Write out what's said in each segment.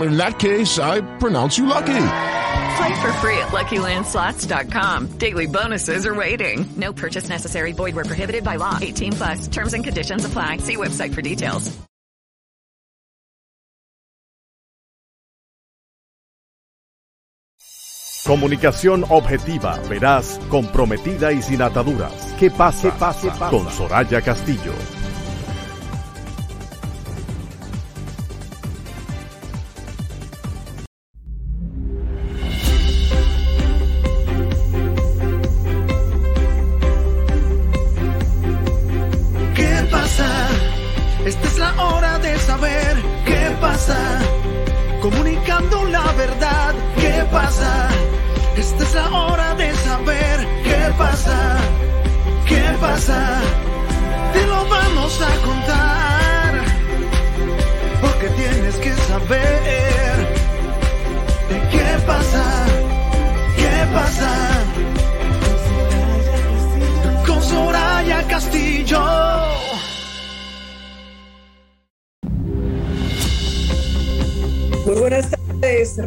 In that case, I pronounce you lucky. Play for free at LuckyLandSlots.com. Daily bonuses are waiting. No purchase necessary. Void where prohibited by law. 18 plus. Terms and conditions apply. See website for details. Comunicación objetiva, veraz, comprometida y sin ataduras. ¿Qué pasa? ¿Qué pasa? Con Soraya Castillo. Pasa? Esta es la hora de saber qué pasa. ¿Qué pasa? Te lo vamos a contar.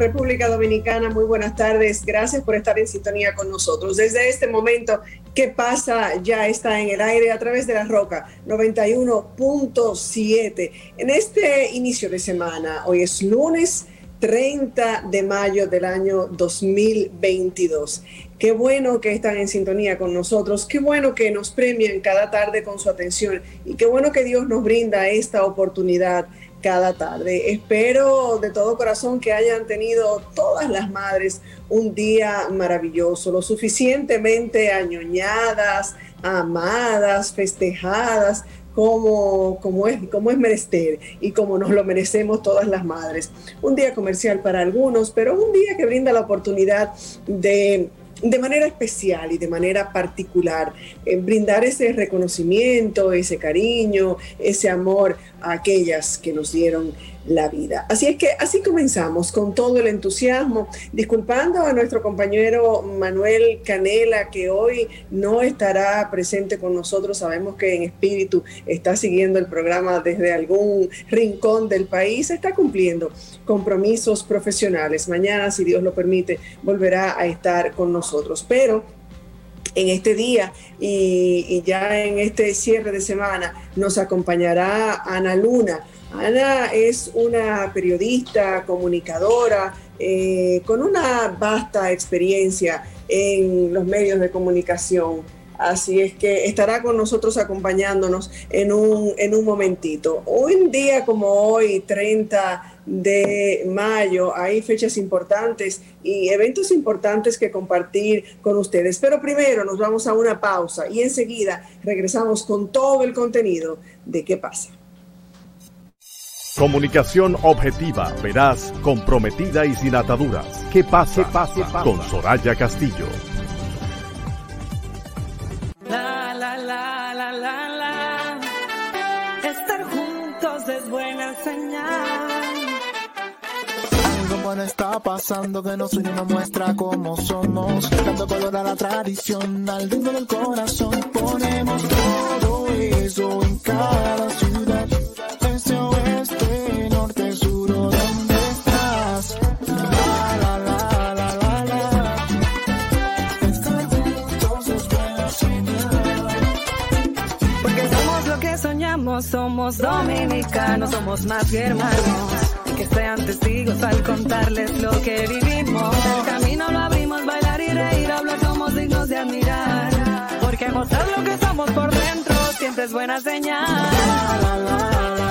República Dominicana. Muy buenas tardes. Gracias por estar en sintonía con nosotros. Desde este momento, ¿qué pasa? Ya está en el aire a través de la Roca 91.7. En este inicio de semana, hoy es lunes 30 de mayo del año 2022. Qué bueno que están en sintonía con nosotros, qué bueno que nos premian cada tarde con su atención y qué bueno que Dios nos brinda esta oportunidad cada tarde. Espero de todo corazón que hayan tenido todas las madres un día maravilloso, lo suficientemente añoñadas, amadas, festejadas, como, como, es, como es menester y como nos lo merecemos todas las madres. Un día comercial para algunos, pero un día que brinda la oportunidad de de manera especial y de manera particular, eh, brindar ese reconocimiento, ese cariño, ese amor a aquellas que nos dieron la vida. Así es que así comenzamos con todo el entusiasmo, disculpando a nuestro compañero Manuel Canela que hoy no estará presente con nosotros. Sabemos que en espíritu está siguiendo el programa desde algún rincón del país, está cumpliendo compromisos profesionales. Mañana, si Dios lo permite, volverá a estar con nosotros. Pero en este día y, ya en este cierre de semana nos acompañará Ana Luna. Ana es una periodista, comunicadora, eh, con una vasta experiencia en los medios de comunicación. Así es que estará con nosotros acompañándonos en un, en un momentito. Un día como hoy, 30 de mayo, hay fechas importantes y eventos importantes que compartir con ustedes. Pero primero nos vamos a una pausa y enseguida regresamos con todo el contenido de qué pasa. Comunicación objetiva, veraz, comprometida y sin ataduras. ¿Qué pasa? ¿Qué pasa? Con Soraya Castillo. La, la, la, la, la, la. Estar juntos es buena señal. Algo bueno está pasando que nos une nos muestra cómo somos. Dando color a la tradición, al ritmo del corazón. Ponemos todo eso en cada ciudad. Este somos dominicanos, somos más que hermanos. Que sean testigos al contarles lo que vivimos. El camino lo abrimos, bailar y reír, hablar somos dignos de admirar. Porque mostrar lo que somos por dentro siempre es buena señal. La, la, la,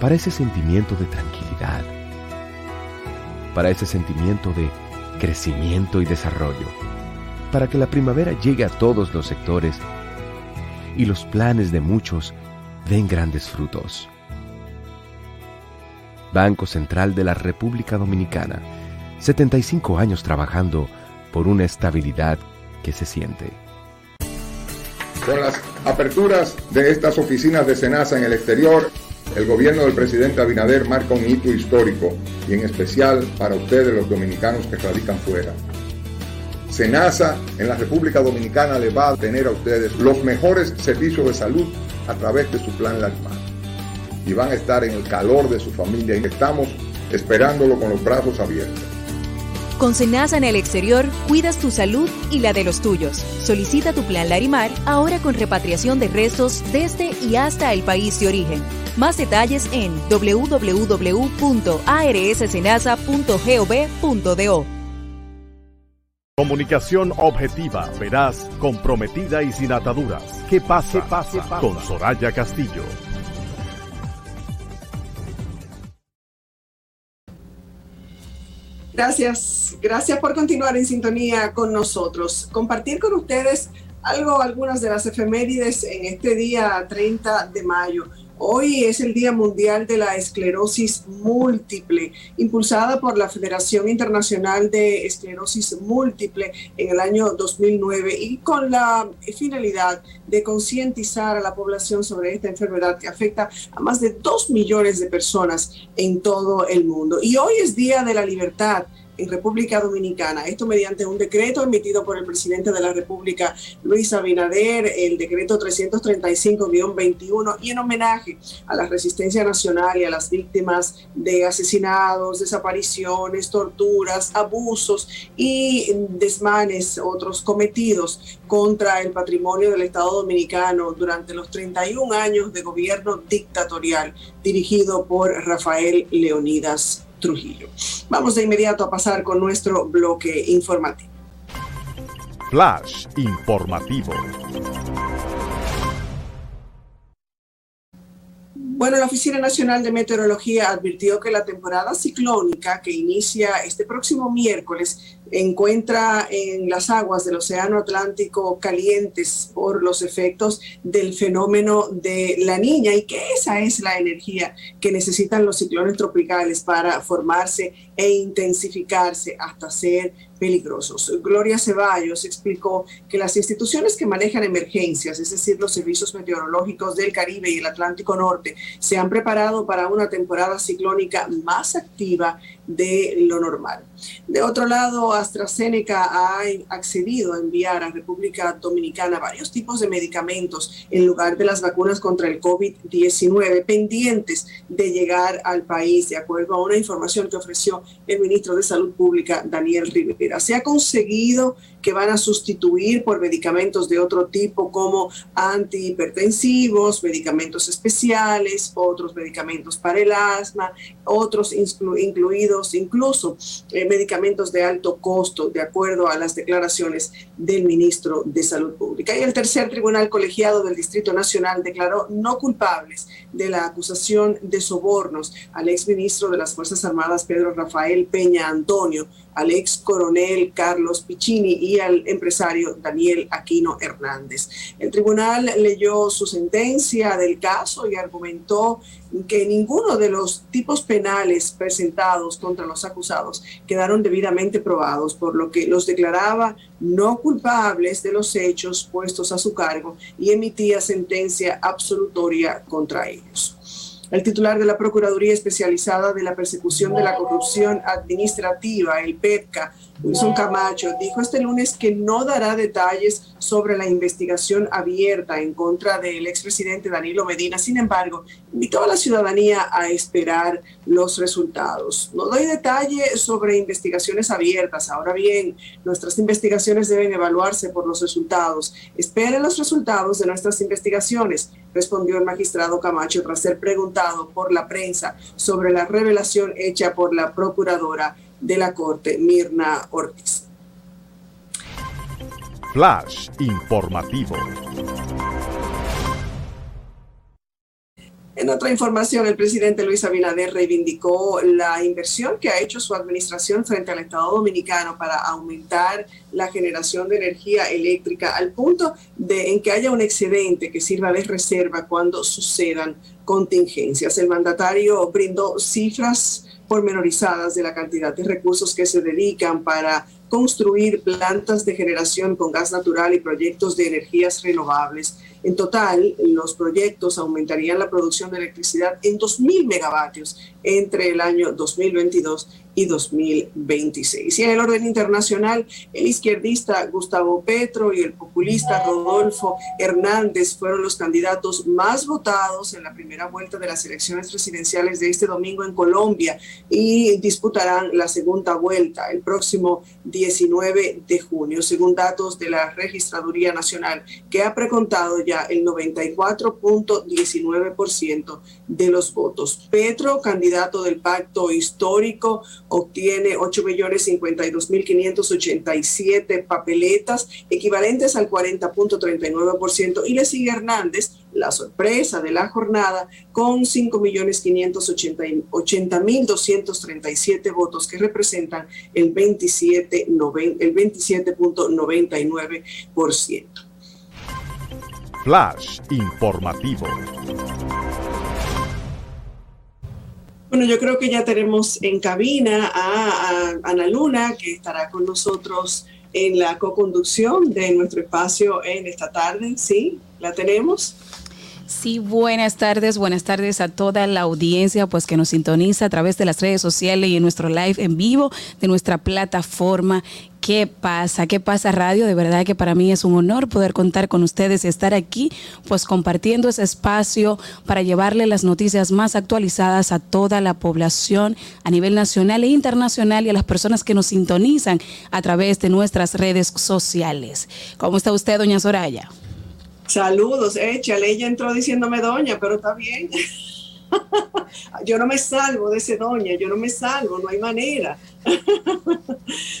Para ese sentimiento de tranquilidad. Para ese sentimiento de crecimiento y desarrollo. Para que la primavera llegue a todos los sectores y los planes de muchos den grandes frutos. Banco Central de la República Dominicana. 75 años trabajando por una estabilidad que se siente. Con las aperturas de estas oficinas de Senasa en el exterior, el gobierno del presidente Abinader marca un hito histórico y en especial para ustedes los dominicanos que radican fuera. Senasa en la República Dominicana le va a tener a ustedes los mejores servicios de salud a través de su plan Larimar. Y van a estar en el calor de su familia y estamos esperándolo con los brazos abiertos. Con Senasa en el exterior, cuidas tu salud y la de los tuyos. Solicita tu plan Larimar ahora con repatriación de restos desde y hasta el país de origen. Más detalles en www.arssenasa.gov.do. Comunicación objetiva, veraz, comprometida y sin ataduras. ¿Qué pasa? pasa, Con Soraya Castillo. Gracias, gracias por continuar en sintonía con nosotros. Compartir con ustedes algo, algunas de las efemérides en este día 30 de mayo. Hoy es el Día Mundial de la Esclerosis Múltiple, impulsada por la Federación Internacional de Esclerosis Múltiple en el año 2009 y con la finalidad de concientizar a la población sobre esta enfermedad que afecta a más de dos millones de personas en todo el mundo. Y hoy es Día de la Libertad en República Dominicana. Esto mediante un decreto emitido por el presidente de la República, Luis Abinader, el decreto 335-21, y en homenaje a la resistencia nacional y a las víctimas de asesinados, desapariciones, torturas, abusos y desmanes, otros cometidos contra el patrimonio del Estado Dominicano durante los 31 años de gobierno dictatorial dirigido por Rafael Leonidas Trujillo. Vamos de inmediato a pasar con nuestro bloque informativo. Flash informativo. Bueno, la Oficina Nacional de Meteorología advirtió que la temporada ciclónica que inicia este próximo miércoles encuentra en las aguas del Océano Atlántico calientes por los efectos del fenómeno de la niña y que esa es la energía que necesitan los ciclones tropicales para formarse e intensificarse hasta ser peligrosos. Gloria Ceballos explicó que las instituciones que manejan emergencias, es decir, los servicios meteorológicos del Caribe y el Atlántico Norte, se han preparado para una temporada ciclónica más activa de lo normal. De otro lado, AstraZeneca ha accedido a enviar a República Dominicana varios tipos de medicamentos en lugar de las vacunas contra el COVID-19 pendientes de llegar al país, de acuerdo a una información que ofreció el ministro de Salud Pública, Daniel Rivera. Se ha conseguido que van a sustituir por medicamentos de otro tipo como antihipertensivos, medicamentos especiales, otros medicamentos para el asma, otros incluidos incluso eh, medicamentos de alto costo, de acuerdo a las declaraciones del ministro de Salud Pública. Y el tercer tribunal colegiado del Distrito Nacional declaró no culpables de la acusación de sobornos al exministro de las Fuerzas Armadas, Pedro Rafael Peña Antonio, al ex coronel Carlos Piccini y al empresario Daniel Aquino Hernández. El tribunal leyó su sentencia del caso y argumentó que ninguno de los tipos penales presentados contra los acusados quedaron debidamente probados, por lo que los declaraba no culpables de los hechos puestos a su cargo y emitía sentencia absolutoria contra ellos. El titular de la Procuraduría Especializada de la Persecución de la Corrupción Administrativa, el PETCA, Wilson Camacho, dijo este lunes que no dará detalles sobre la investigación abierta en contra del expresidente Danilo Medina. Sin embargo, invitó a la ciudadanía a esperar los resultados. No doy detalles sobre investigaciones abiertas. Ahora bien, nuestras investigaciones deben evaluarse por los resultados. Esperen los resultados de nuestras investigaciones, respondió el magistrado Camacho tras ser preguntado por la prensa sobre la revelación hecha por la procuradora de la Corte, Mirna Ortiz. Flash informativo. En otra información, el presidente Luis Abinader reivindicó la inversión que ha hecho su administración frente al Estado dominicano para aumentar la generación de energía eléctrica al punto de en que haya un excedente que sirva de reserva cuando sucedan contingencias. El mandatario brindó cifras pormenorizadas de la cantidad de recursos que se dedican para construir plantas de generación con gas natural y proyectos de energías renovables. En total, los proyectos aumentarían la producción de electricidad en 2.000 megavatios entre el año 2022 y 2026. Y en el orden internacional, el izquierdista Gustavo Petro y el populista Rodolfo Hernández fueron los candidatos más votados en la primera vuelta de las elecciones presidenciales de este domingo en Colombia y disputarán la segunda vuelta el próximo 19 de junio, según datos de la Registraduría Nacional, que ha precontado ya el 94.19% de los votos. Petro, candidato del pacto histórico, obtiene 8.052.587 papeletas, equivalentes al 40.39%, y le sigue Hernández, la sorpresa de la jornada, con 5.580.237 votos que representan el 27.99%. Flash informativo. Bueno, yo creo que ya tenemos en cabina a, Ana Luna, que estará con nosotros en la co-conducción de nuestro espacio en esta tarde. ¿Sí? ¿La tenemos? Sí, buenas tardes, buenas tardes a toda la audiencia pues que nos sintoniza a través de las redes sociales y en nuestro live en vivo de nuestra plataforma ¿Qué pasa? ¿Qué pasa radio? De verdad que para mí es un honor poder contar con ustedes y estar aquí, pues compartiendo ese espacio para llevarle las noticias más actualizadas a toda la población a nivel nacional e internacional y a las personas que nos sintonizan a través de nuestras redes sociales. ¿Cómo está usted, doña Soraya? Saludos, échale, ella entró diciéndome doña, pero está bien. yo no me salvo de ese doña, yo no me salvo, no hay manera.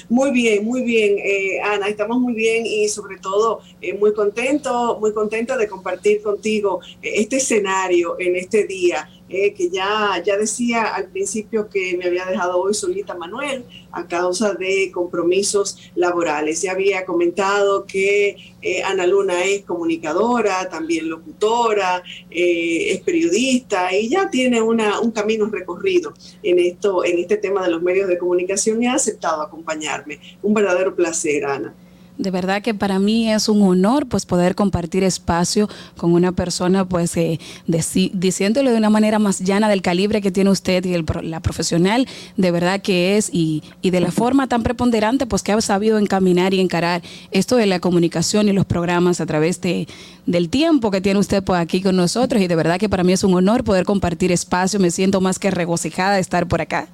muy bien, muy bien, eh, Ana, estamos muy bien y sobre todo eh, muy contento, muy contenta de compartir contigo eh, este escenario en este día. Que ya, ya decía al principio que me había dejado hoy solita Manuel a causa de compromisos laborales. Ya había comentado que Ana Luna es comunicadora, también locutora, es periodista y ya tiene una, un camino recorrido en, esto, en este tema de los medios de comunicación y ha aceptado acompañarme. Un verdadero placer, Ana. De verdad que para mí es un honor pues poder compartir espacio con una persona pues eh, diciéndole de una manera más llana del calibre que tiene usted y el, la profesional de verdad que es y, y, de la forma tan preponderante pues que ha sabido encaminar y encarar esto de la comunicación y los programas a través de, del tiempo que tiene usted pues aquí con nosotros y de verdad que para mí es un honor poder compartir espacio, me siento más que regocijada de estar por acá.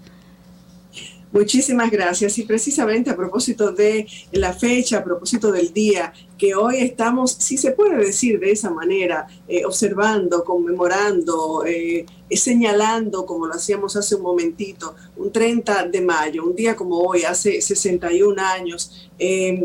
Muchísimas gracias. Y precisamente a propósito de la fecha, a propósito del día, que hoy estamos, si se puede decir de esa manera, eh, observando, conmemorando, eh, señalando, como lo hacíamos hace un momentito, un 30 de mayo, un día como hoy, hace 61 años. Eh,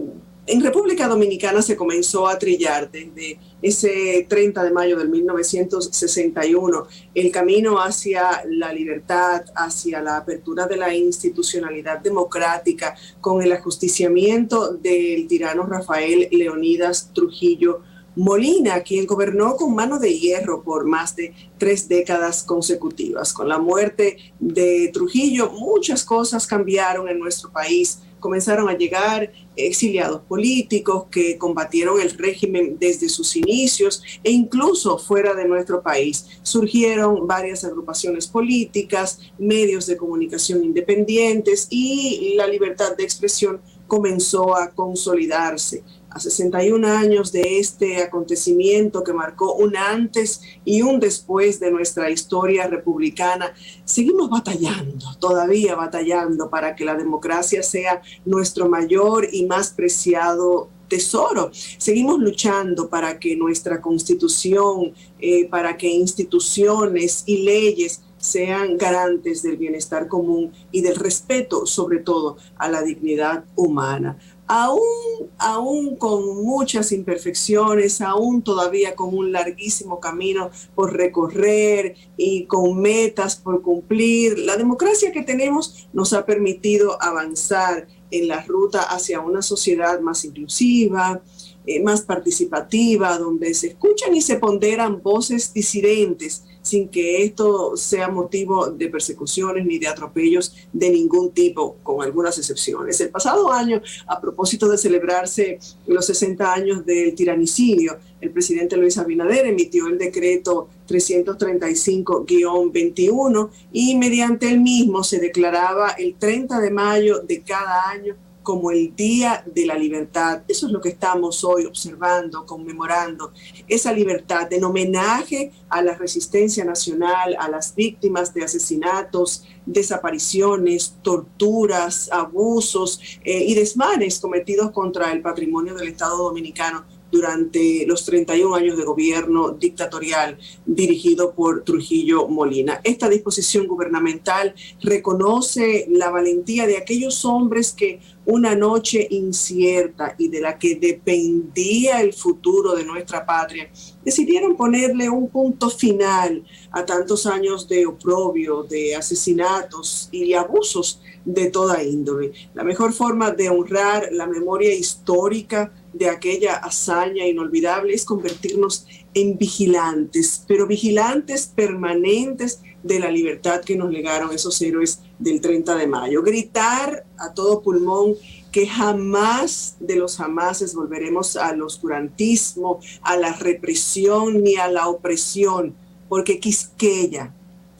en República Dominicana se comenzó a trillar desde ese 30 de mayo del 1961 el camino hacia la libertad, hacia la apertura de la institucionalidad democrática con el ajusticiamiento del tirano Rafael Leonidas Trujillo Molina, quien gobernó con mano de hierro por más de tres décadas consecutivas. Con la muerte de Trujillo, muchas cosas cambiaron en nuestro país comenzaron a llegar exiliados políticos que combatieron el régimen desde sus inicios e incluso fuera de nuestro país. Surgieron varias agrupaciones políticas, medios de comunicación independientes y la libertad de expresión comenzó a consolidarse a 61 años de este acontecimiento que marcó un antes y un después de nuestra historia republicana, seguimos batallando, todavía batallando para que la democracia sea nuestro mayor y más preciado tesoro. Seguimos luchando para que nuestra constitución, eh, para que instituciones y leyes sean garantes del bienestar común y del respeto, sobre todo, a la dignidad humana aún, aún con muchas imperfecciones, aún todavía con un larguísimo camino por recorrer y con metas por cumplir, la democracia que tenemos nos ha permitido avanzar en la ruta hacia una sociedad más inclusiva, eh, más participativa, donde se escuchan y se ponderan voces disidentes sin que esto sea motivo de persecuciones ni de atropellos de ningún tipo, con algunas excepciones. El pasado año, a propósito de celebrarse los 60 años del tiranicidio, el presidente Luis Abinader emitió el decreto 335-21 y mediante el mismo se declaraba el 30 de mayo de cada año como el Día de la Libertad. Eso es lo que estamos hoy observando, conmemorando, esa libertad en homenaje a la resistencia nacional, a las víctimas de asesinatos, desapariciones, torturas, abusos eh, y desmanes cometidos contra el patrimonio del Estado dominicano durante los 31 años de gobierno dictatorial dirigido por Trujillo Molina. Esta disposición gubernamental reconoce la valentía de aquellos hombres que una noche incierta y de la que dependía el futuro de nuestra patria, decidieron ponerle un punto final a tantos años de oprobio, de asesinatos y abusos de toda índole. La mejor forma de honrar la memoria histórica de aquella hazaña inolvidable es convertirnos en vigilantes, pero vigilantes permanentes de la libertad que nos legaron esos héroes del 30 de mayo. Gritar a todo pulmón que jamás de los jamases volveremos al oscurantismo, a la represión ni a la opresión, porque Quisqueya,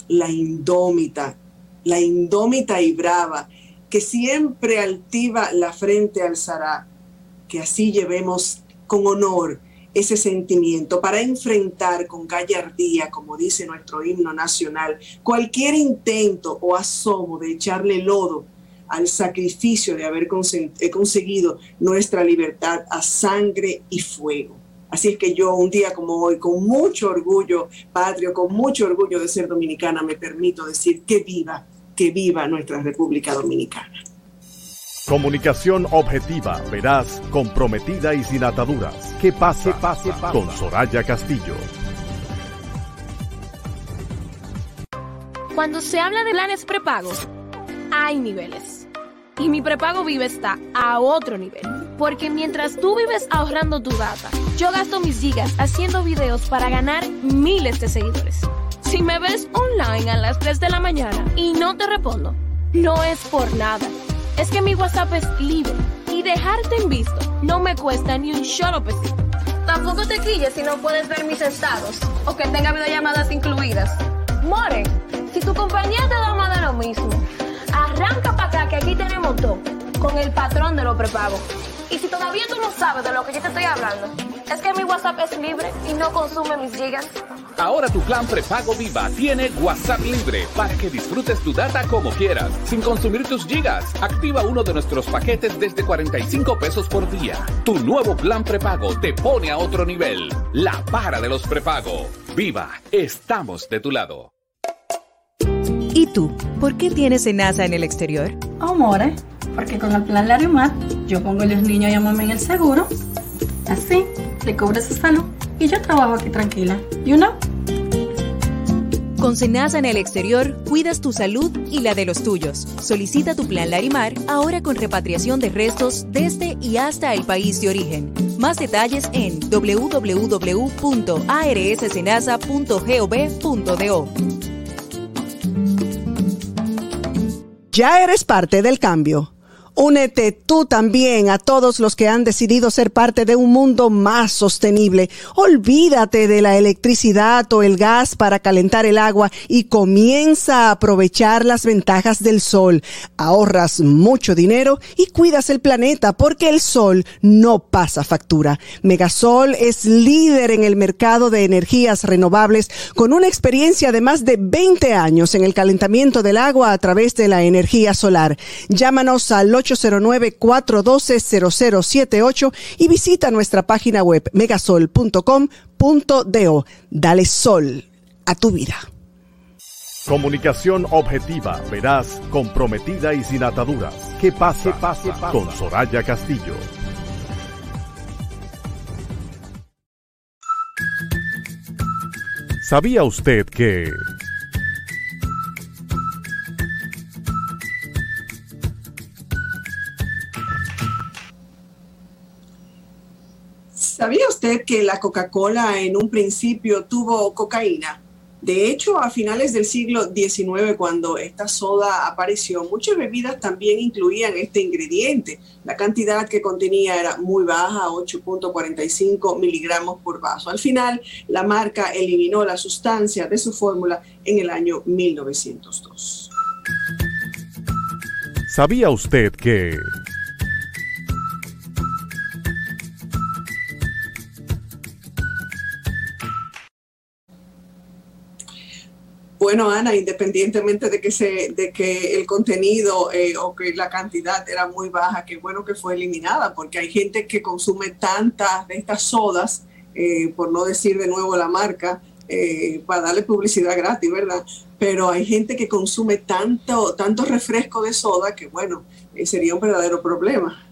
la indómita, la indómita y brava, que siempre altiva la frente alzará, que así llevemos con honor ese sentimiento para enfrentar con gallardía, como dice nuestro himno nacional, cualquier intento o asomo de echarle lodo al sacrificio de haber eh, conseguido nuestra libertad a sangre y fuego. Así es que yo un día como hoy, con mucho orgullo patrio, con mucho orgullo de ser dominicana, me permito decir que viva, que viva nuestra República Dominicana. Comunicación objetiva, veraz, comprometida y sin ataduras. Que pase, pase, pase con Soraya Castillo. Cuando se habla de planes prepago, hay niveles. Y mi prepago vive está a otro nivel. Porque mientras tú vives ahorrando tu data, yo gasto mis gigas haciendo videos para ganar miles de seguidores. Si me ves online a las 3 de la mañana y no te respondo, no es por nada es que mi WhatsApp es libre y dejarte en visto no me cuesta ni un solo pesito. Tampoco te quilles si no puedes ver mis estados o que tenga videollamadas incluidas. More, si tu compañía te da más de lo mismo, arranca para acá que aquí tenemos todo con el patrón de los prepagos. Y si todavía tú no sabes de lo que yo te estoy hablando, es que mi WhatsApp es libre y no consume mis gigas. Ahora tu plan prepago Viva tiene WhatsApp libre para que disfrutes tu data como quieras, sin consumir tus gigas. Activa uno de nuestros paquetes desde 45 pesos por día. Tu nuevo plan prepago te pone a otro nivel. La para de los prepago. Viva, estamos de tu lado. ¿Y tú? ¿Por qué tienes NASA en el exterior? Amore, porque con el plan Larimat yo pongo a los niños y a mamá en el seguro. Así, le cubre su salud y yo trabajo aquí tranquila. You know? Con Senasa en el exterior, cuidas tu salud y la de los tuyos. Solicita tu plan Larimar ahora con repatriación de restos desde y hasta el país de origen. Más detalles en www.arssenasa.gov.do. ¿Ya eres parte del cambio? Únete tú también a todos los que han decidido ser parte de un mundo más sostenible. Olvídate de la electricidad o el gas para calentar el agua y comienza a aprovechar las ventajas del sol. Ahorras mucho dinero y cuidas el planeta porque el sol no pasa factura. Megasol es líder en el mercado de energías renovables con una experiencia de más de 20 años en el calentamiento del agua a través de la energía solar. Llámanos al 809-412-0078 y visita nuestra página web megasol.com.do. Dale sol a tu vida. Comunicación objetiva, veraz, comprometida y sin ataduras. ¿Qué pasa? pasa? Con Soraya Castillo. ¿Sabía usted que... ¿Sabía usted que la Coca-Cola en un principio tuvo cocaína? De hecho, a finales del siglo XIX, cuando esta soda apareció, muchas bebidas también incluían este ingrediente. La cantidad que contenía era muy baja, 8.45 miligramos por vaso. Al final, la marca eliminó la sustancia de su fórmula en el año 1902. ¿Sabía usted que... Bueno, Ana, independientemente de que, se, de que el contenido eh, o que la cantidad era muy baja, qué bueno que fue eliminada, porque hay gente que consume tantas de estas sodas, eh, por no decir de nuevo la marca, eh, para darle publicidad gratis, ¿verdad? Pero hay gente que consume tanto, tanto refresco de soda que, bueno, sería un verdadero problema.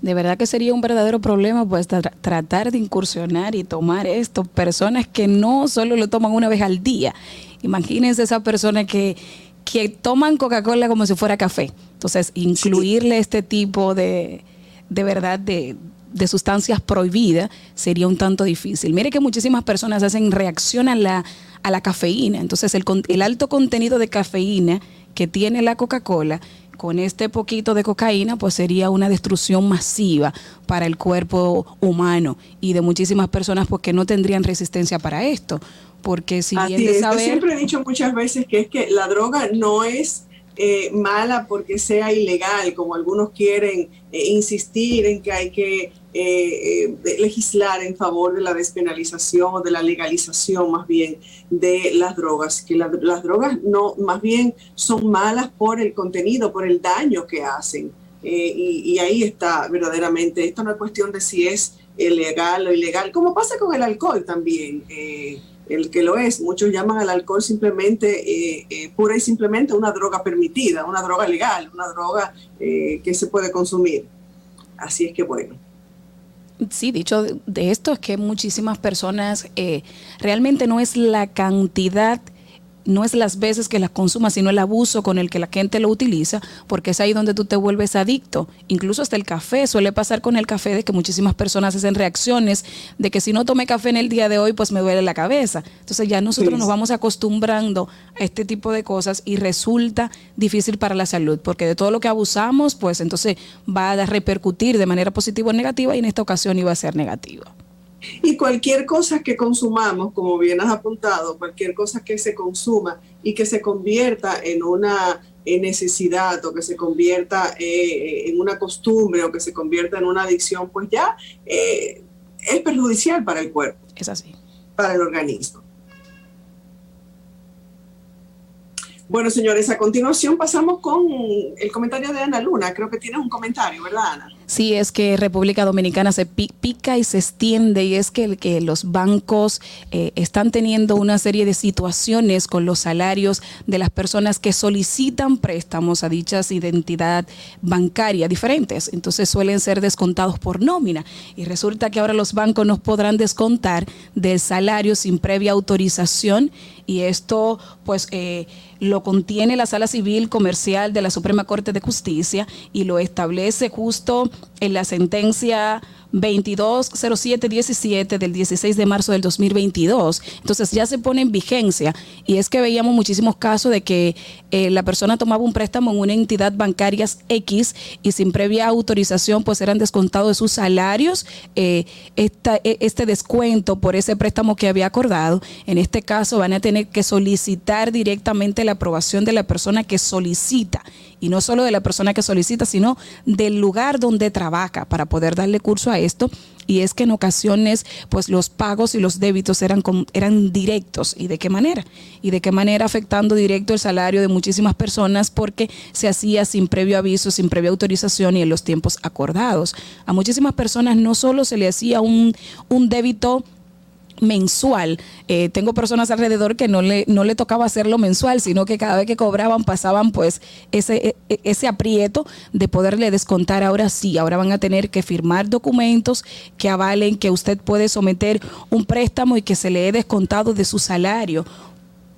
De verdad que sería un verdadero problema, pues tratar de incursionar y tomar esto, personas que no solo lo toman una vez al día Imagínense esa persona que, que toman Coca-Cola como si fuera café. Entonces, incluirle este tipo de, de verdad, de, de sustancias prohibidas sería un tanto difícil. Mire que muchísimas personas hacen reacción a la, a la cafeína. Entonces, el, el alto contenido de cafeína que tiene la Coca-Cola con este poquito de cocaína, pues sería una destrucción masiva para el cuerpo humano y de muchísimas personas porque no tendrían resistencia para esto porque si bien de saber... Yo siempre he dicho muchas veces que es que la droga no es eh, mala porque sea ilegal, como algunos quieren eh, insistir en que hay que eh, legislar en favor de la despenalización o de la legalización más bien de las drogas, que las drogas no, más bien son malas por el contenido, por el daño que hacen. Y, y, ahí está verdaderamente, esto no es cuestión de si es legal o ilegal, como pasa con el alcohol también el que lo es. Muchos llaman al alcohol simplemente, eh, eh, pura y simplemente una droga permitida, una droga legal, una droga eh, que se puede consumir. Así es que bueno. Sí, dicho de esto es que muchísimas personas realmente no es la cantidad no es las veces que las consumas, sino el abuso con el que la gente lo utiliza, porque es ahí donde tú te vuelves adicto. Incluso hasta el café, suele pasar con el café de que muchísimas personas hacen reacciones de que si no tomé café en el día de hoy, pues me duele la cabeza. Entonces ya nosotros nos vamos acostumbrando a este tipo de cosas y resulta difícil para la salud, porque de todo lo que abusamos, pues entonces va a repercutir de manera positiva o negativa y en esta ocasión iba a ser negativa. Y cualquier cosa que consumamos, como bien has apuntado, cualquier cosa que se consuma y que se convierta en una necesidad o que se convierta eh, en una costumbre o que se convierta en una adicción, pues ya eh, es perjudicial para el cuerpo. Es así. Para el organismo. Bueno, señores, a continuación pasamos con el comentario de Ana Luna. Creo que tienes un comentario, ¿verdad, Ana? Sí, es que República Dominicana se pica y se extiende y es que, que los bancos eh, están teniendo una serie de situaciones con los salarios de las personas que solicitan préstamos a dichas identidad bancaria diferentes. Entonces suelen ser descontados por nómina y resulta que ahora los bancos no podrán descontar del salario sin previa autorización y esto pues eh, lo contiene la Sala Civil Comercial de la Suprema Corte de Justicia y lo establece justo en la sentencia 220717 del 16 de marzo del 2022. Entonces ya se pone en vigencia y es que veíamos muchísimos casos de que eh, la persona tomaba un préstamo en una entidad bancaria X y sin previa autorización pues eran descontados de sus salarios eh, e, este descuento por ese préstamo que había acordado. En este caso van a tener que solicitar directamente la aprobación de la persona que solicita y no solo de la persona que solicita, sino del lugar donde trabaja para poder darle curso a esto. Y es que en ocasiones, pues los pagos y los débitos eran, eran directos. ¿Y de qué manera? Y de qué manera afectando directo el salario de muchísimas personas porque se hacía sin previo aviso, sin previa autorización y en los tiempos acordados. A muchísimas personas no solo se le hacía un, un débito mensual. Eh, tengo personas alrededor que no le, no le tocaba hacerlo mensual, sino que cada vez que cobraban pasaban pues ese, e, e, ese aprieto de poderle descontar. Ahora sí, ahora van a tener que firmar documentos que avalen que usted puede someter un préstamo y que se le he descontado de su salario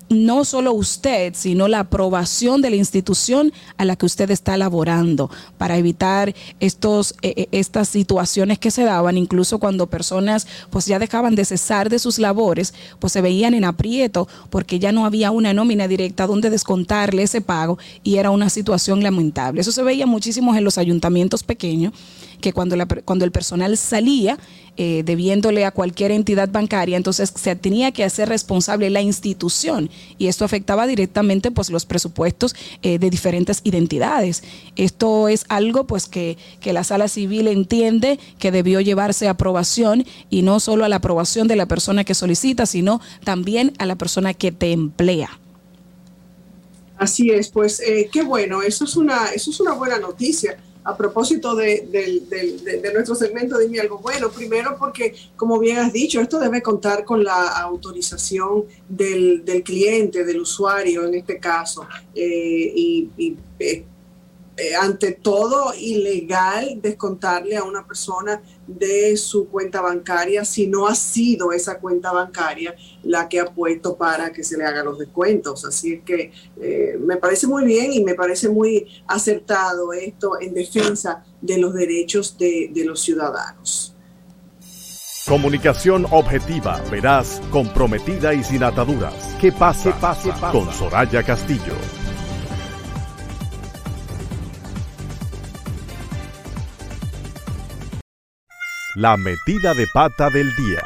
no solo usted, sino la aprobación de la institución a la que usted está laborando para evitar estos, eh, eh, estas situaciones que se daban, incluso cuando personas pues ya dejaban de cesar de sus labores, pues se veían en aprieto porque ya no había una nómina directa donde descontarle ese pago y era una situación lamentable. Eso se veía muchísimo en los ayuntamientos pequeños que cuando, la, cuando el personal salía eh, debiéndole a cualquier entidad bancaria, entonces se tenía que hacer responsable la institución y esto afectaba directamente pues los presupuestos eh, de diferentes identidades. Esto es algo pues que, que la sala civil entiende que debió llevarse a aprobación y no solo a la aprobación de la persona que solicita, sino también a la persona que te emplea. Así es, pues eh, qué bueno, eso es una, eso es una buena noticia a propósito de, nuestro segmento, dime algo bueno. Primero porque, como bien has dicho, esto debe contar con la autorización del, cliente, del usuario en este caso. Eh, y, eh, eh, ante todo ilegal descontarle a una persona de su cuenta bancaria si no ha sido esa cuenta bancaria la que ha puesto para que se le hagan los descuentos. Así es que eh, me parece muy bien y me parece muy acertado esto en defensa de los derechos de, de los ciudadanos. Comunicación objetiva, veraz, comprometida y sin ataduras. ¿Qué pasa? pase, pase. Con Soraya Castillo. La metida de pata del día.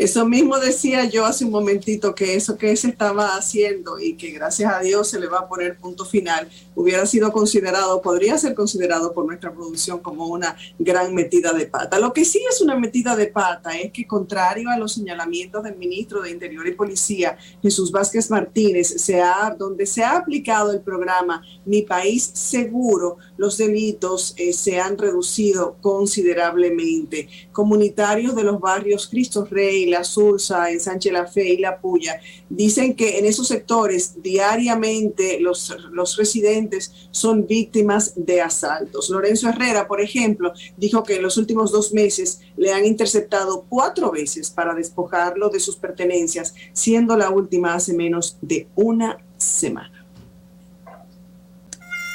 Eso mismo decía yo hace un momentito, que eso que se estaba haciendo y que gracias a Dios se le va a poner punto final, hubiera sido considerado, podría ser considerado por nuestra producción como una gran metida de pata. Lo que sí es una metida de pata es que contrario a los señalamientos del ministro de Interior y Policía, Jesús Vázquez Martínez, se ha, donde se ha aplicado el programa Mi País Seguro, los delitos eh, se han reducido considerablemente. Comunitarios de los barrios Cristo Rey, La Sursa, en Sánchez La Fe y La Puya, dicen que en esos sectores diariamente los, los residentes son víctimas de asaltos. Lorenzo Herrera, por ejemplo, dijo que en los últimos dos meses le han interceptado cuatro veces para despojarlo de sus pertenencias, siendo la última hace menos de una semana.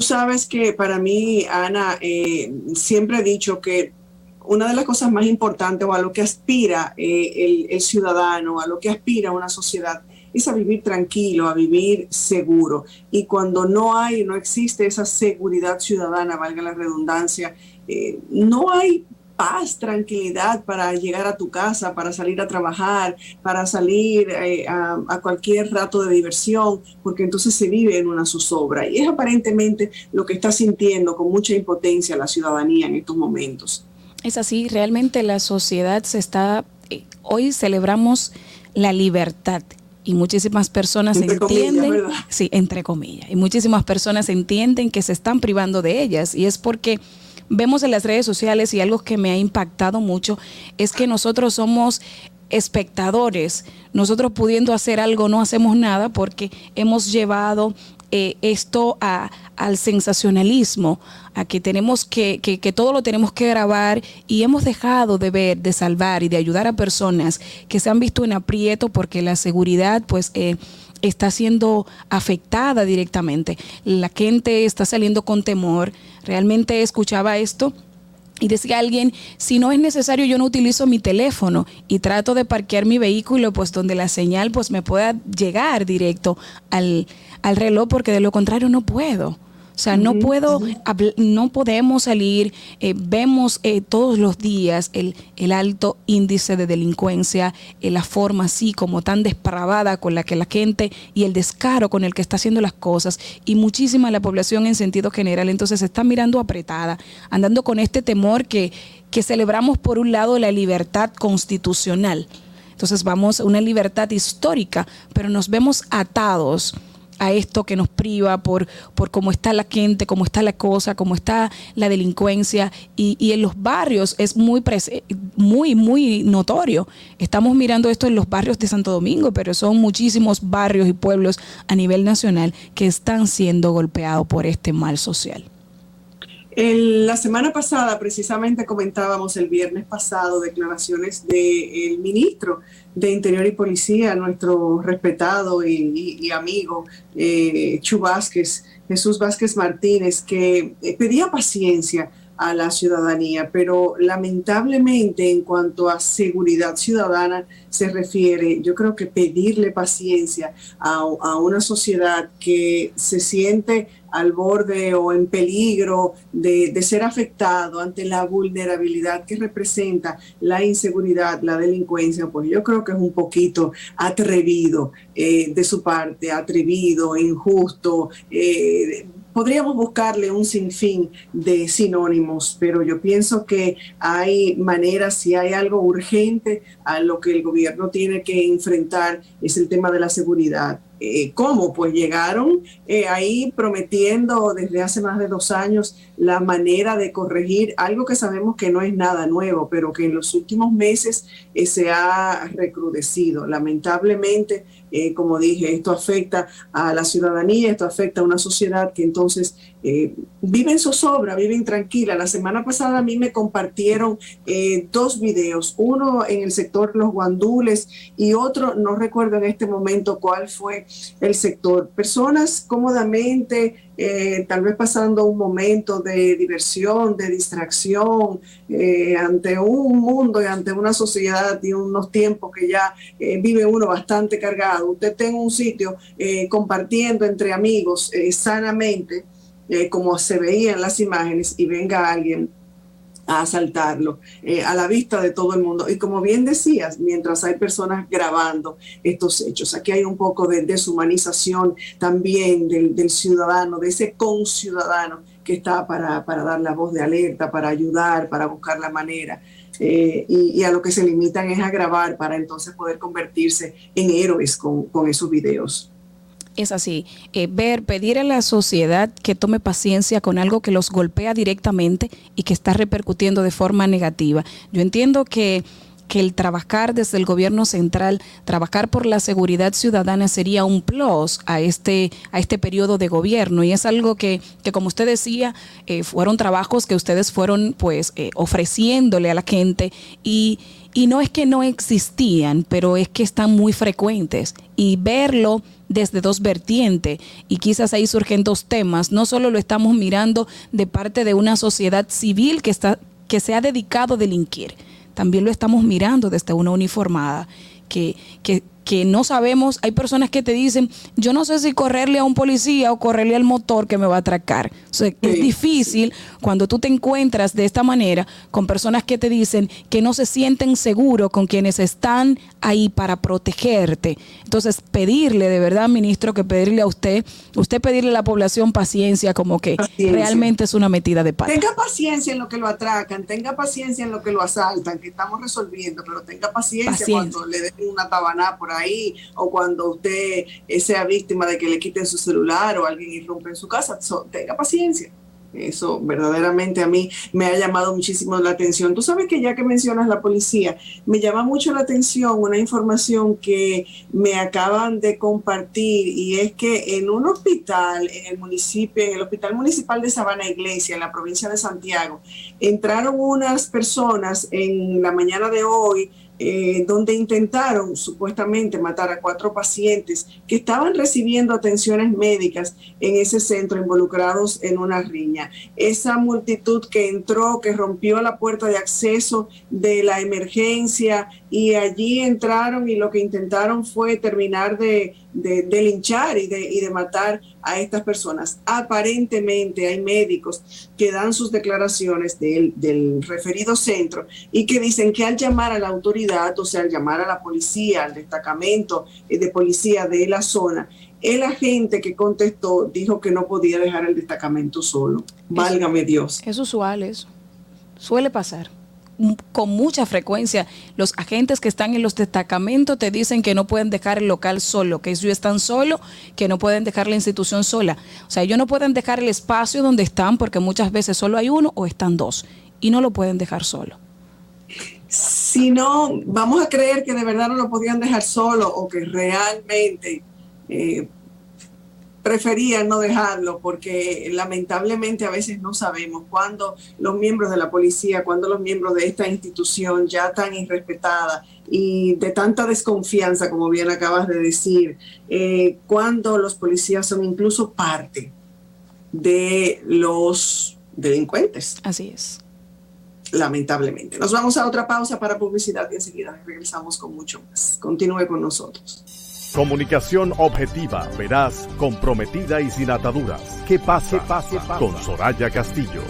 Sabes que para mí, Ana, eh, siempre he dicho que una de las cosas más importantes o a lo que aspira eh, el, el, ciudadano, a lo que aspira una sociedad, es a vivir tranquilo, a vivir seguro. Y cuando no hay, no existe esa seguridad ciudadana, valga la redundancia, eh, no hay paz, tranquilidad para llegar a tu casa, para salir a trabajar, para salir eh, a, a, cualquier rato de diversión, porque entonces se vive en una zozobra. Y es aparentemente lo que está sintiendo con mucha impotencia la ciudadanía en estos momentos. Es así, realmente la sociedad se está, eh, hoy celebramos la libertad y muchísimas personas Entre entienden, comillas, sí, entre comillas, y muchísimas personas entienden que se están privando de ellas y es porque vemos en las redes sociales y algo que me ha impactado mucho es que nosotros somos espectadores, nosotros pudiendo hacer algo no hacemos nada porque hemos llevado eh, esto a, al sensacionalismo, a que tenemos que, que, que, todo lo tenemos que grabar y hemos dejado de ver, de salvar y de ayudar a personas que se han visto en aprieto porque la seguridad pues eh, está siendo afectada directamente. La gente está saliendo con temor. Realmente escuchaba esto y decía alguien, si no es necesario, yo no utilizo mi teléfono y trato de parquear mi vehículo, pues donde la señal pues me pueda llegar directo al, al reloj, porque de lo contrario no puedo. O sea, no puedo, no podemos salir, eh, vemos eh, todos los días el, el, alto índice de delincuencia, eh, la forma así como tan despravada con la que la gente y el descaro con el que está haciendo las cosas y muchísima la población en sentido general, entonces se está mirando apretada, andando con este temor que, que celebramos por un lado la libertad constitucional. Entonces vamos a una libertad histórica, pero nos vemos atados a esto que nos priva por, por cómo está la gente, cómo está la cosa, cómo está la delincuencia. Y, en los barrios es muy, muy, muy notorio. Estamos mirando esto en los barrios de Santo Domingo, pero son muchísimos barrios y pueblos a nivel nacional que están siendo golpeados por este mal social. El, la semana pasada, precisamente comentábamos el viernes pasado, declaraciones del ministro de Interior y Policía, nuestro respetado y, amigo eh, Chu Vázquez, Jesús Vázquez Martínez, que eh, pedía paciencia a la ciudadanía, pero lamentablemente en cuanto a seguridad ciudadana se refiere, yo creo que pedirle paciencia a una sociedad que se siente al borde o en peligro de, ser afectado ante la vulnerabilidad que representa la inseguridad, la delincuencia, pues yo creo que es un poquito atrevido eh, de su parte, atrevido, injusto. Eh, podríamos buscarle un sinfín de sinónimos, pero yo pienso que hay maneras, si hay algo urgente a lo que el gobierno tiene que enfrentar, es el tema de la seguridad. Eh, ¿Cómo? Pues llegaron eh, ahí prometiendo desde hace más de dos años la manera de corregir algo que sabemos que no es nada nuevo, pero que en los últimos meses eh, se ha recrudecido. Lamentablemente, como dije, esto afecta a la ciudadanía, esto afecta a una sociedad que entonces eh, vive en zozobra, vive intranquila. La semana pasada a mí me compartieron eh, dos videos, uno en el sector Los Guandules y otro, no recuerdo en este momento cuál fue el sector. Personas cómodamente, eh, tal vez pasando un momento de diversión, de distracción, eh, ante un mundo y ante una sociedad y unos tiempos que ya eh, vive uno bastante cargado. Usted está en un sitio compartiendo entre amigos sanamente eh, como se veía en las imágenes, y venga alguien a asaltarlo eh, a la vista de todo el mundo. Y como bien decías, mientras hay personas grabando estos hechos, aquí hay un poco de deshumanización también del, ciudadano, de ese conciudadano que está para, para, dar la voz de alerta, para ayudar, para buscar la manera. Eh, y, a lo que se limitan es a grabar para entonces poder convertirse en héroes con esos videos es así, eh, ver, pedir a la sociedad que tome paciencia con algo que los golpea directamente y que está repercutiendo de forma negativa. Yo entiendo que que el trabajar desde el gobierno central, trabajar por la seguridad ciudadana sería un plus a este, a este periodo de gobierno. Y es algo que, que como usted decía, eh, fueron trabajos que ustedes fueron pues eh, ofreciéndole a la gente y, y no es que no existían, pero es que están muy frecuentes. Y verlo desde dos vertientes y quizás ahí surgen dos temas. No solo lo estamos mirando de parte de una sociedad civil que, está, que se ha dedicado a delinquir, también lo estamos mirando desde una uniformada que, que, que no sabemos, hay personas que te dicen, yo no sé si correrle a un policía o correrle al motor que me va a atracar. O sea, Es difícil cuando tú te encuentras de esta manera con personas que te dicen que no se sienten seguros con quienes están ahí para protegerte. Entonces, pedirle de verdad, ministro, que pedirle a usted, usted pedirle a la población paciencia, como que Paciencia. realmente es una metida de pata. Tenga paciencia en lo que lo atracan, tenga paciencia en lo que lo asaltan, que estamos resolviendo, pero tenga paciencia, Paciencia. cuando le den una tabaná por ahí o cuando usted eh, sea víctima de que le quiten su celular o alguien irrumpe en su casa. So, tenga paciencia. Eso verdaderamente a mí me ha llamado muchísimo la atención. Tú sabes que ya que mencionas la policía, me llama mucho la atención una información que me acaban de compartir y es que en un hospital en el municipio, en el Hospital Municipal de Sabana Iglesia, en la provincia de Santiago, entraron unas personas en la mañana de hoy eh, donde intentaron supuestamente matar a cuatro pacientes que estaban recibiendo atenciones médicas en ese centro involucrados en una riña. Esa multitud que entró, que rompió la puerta de acceso de la emergencia y allí entraron y lo que intentaron fue terminar de, de- de linchar y de, y de matar a estas personas. Aparentemente hay médicos que dan sus declaraciones del, del referido centro y que dicen que al llamar a la autoridad, o sea, al llamar a la policía, al destacamento eh, de policía de la zona, el agente que contestó dijo que no podía dejar el destacamento solo. Válgame Dios. Es usual eso. Suele pasar. Con mucha frecuencia, los agentes que están en los destacamentos te dicen que no pueden dejar el local solo, que ellos están solos, que no pueden dejar la institución sola. O sea, ellos no pueden dejar el espacio donde están porque muchas veces solo hay uno o están dos y no lo pueden dejar solo. si no, vamos a creer que de verdad no lo podían dejar solo o que realmente eh, preferían no dejarlo, porque lamentablemente a veces no sabemos cuándo los miembros de la policía, cuándo los miembros de esta institución ya tan irrespetada y de tanta desconfianza, como bien acabas de decir, eh, cuando los policías son incluso parte de los delincuentes. Así es. Lamentablemente. Nos vamos a otra pausa para publicidad y enseguida regresamos con mucho más. Continúe con nosotros. Comunicación objetiva, veraz, comprometida y sin ataduras. ¿Qué pasa? pase, Con Soraya Castillo.